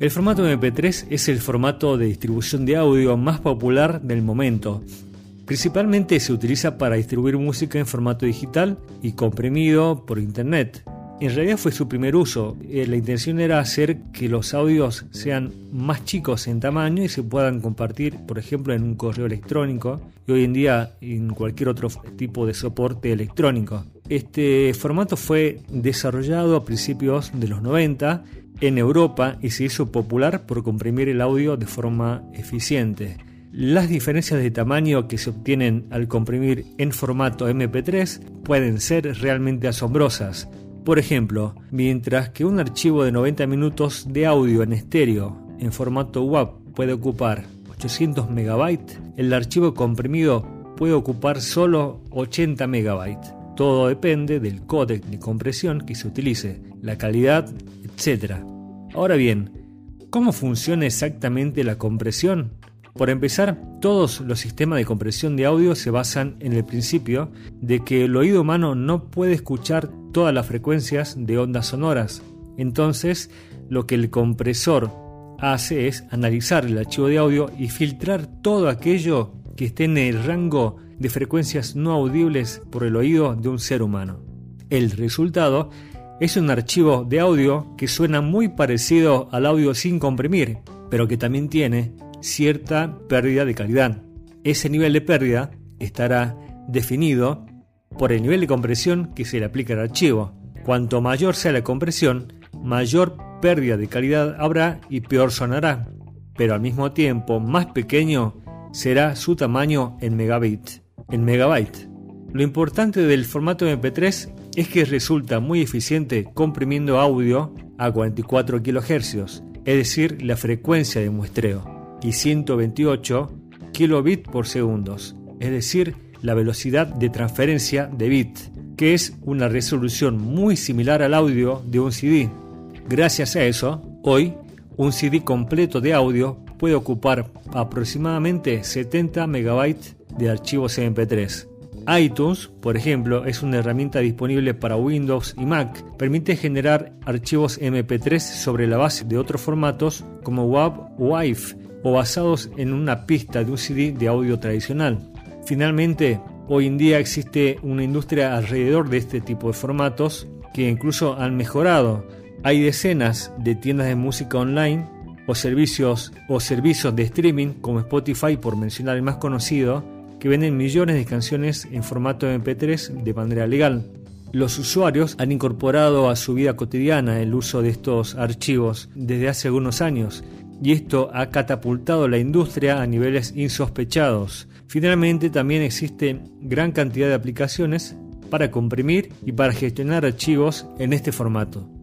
El formato MP3 es el formato de distribución de audio más popular del momento. Principalmente se utiliza para distribuir música en formato digital y comprimido por internet. En realidad fue su primer uso. Eh, la intención era hacer que los audios sean más chicos en tamaño y se puedan compartir, por ejemplo, en un correo electrónico y hoy en día en cualquier otro tipo de soporte electrónico. Este formato fue desarrollado a principios de los 90 en Europa y se hizo popular por comprimir el audio de forma eficiente. Las diferencias de tamaño que se obtienen al comprimir en formato MP3 pueden ser realmente asombrosas. Por ejemplo, mientras que un archivo de 90 minutos de audio en estéreo en formato WAV puede ocupar 800 MB, el archivo comprimido puede ocupar solo 80 MB. Todo depende del códec de compresión que se utilice, la calidad, etc. Ahora bien, ¿cómo funciona exactamente la compresión? Por empezar, todos los sistemas de compresión de audio se basan en el principio de que el oído humano no puede escuchar todas las frecuencias de ondas sonoras. Entonces, lo que el compresor hace es analizar el archivo de audio y filtrar todo aquello que esté en el rango de frecuencias no audibles por el oído de un ser humano. El resultado es un archivo de audio que suena muy parecido al audio sin comprimir, pero que también tiene cierta pérdida de calidad. Ese nivel de pérdida estará definido por el nivel de compresión que se le aplica al archivo. Cuanto mayor sea la compresión, mayor pérdida de calidad habrá y peor sonará, pero al mismo tiempo más pequeño será su tamaño en megabit, en megabyte. Lo importante del formato MP3 es que resulta muy eficiente comprimiendo audio a 44 kHz, es decir, la frecuencia de muestreo, y 128 kilobits por segundos, es decir, la velocidad de transferencia de bit, que es una resolución muy similar al audio de un CD. Gracias a eso, hoy un CD completo de audio puede ocupar aproximadamente 70 MB de archivos MP3 iTunes, por ejemplo, es una herramienta disponible para Windows y Mac. Permite generar archivos MP3 sobre la base de otros formatos como WAV o WAV o basados en una pista de un CD de audio tradicional. Finalmente, hoy en día existe una industria alrededor de este tipo de formatos que incluso han mejorado. Hay decenas de tiendas de música online o servicios o servicios de streaming como Spotify por mencionar el más conocido que venden millones de canciones en formato MP3 de manera legal. Los usuarios han incorporado a su vida cotidiana el uso de estos archivos desde hace algunos años y esto ha catapultado la industria a niveles insospechados. Finalmente también existe gran cantidad de aplicaciones para comprimir y para gestionar archivos en este formato.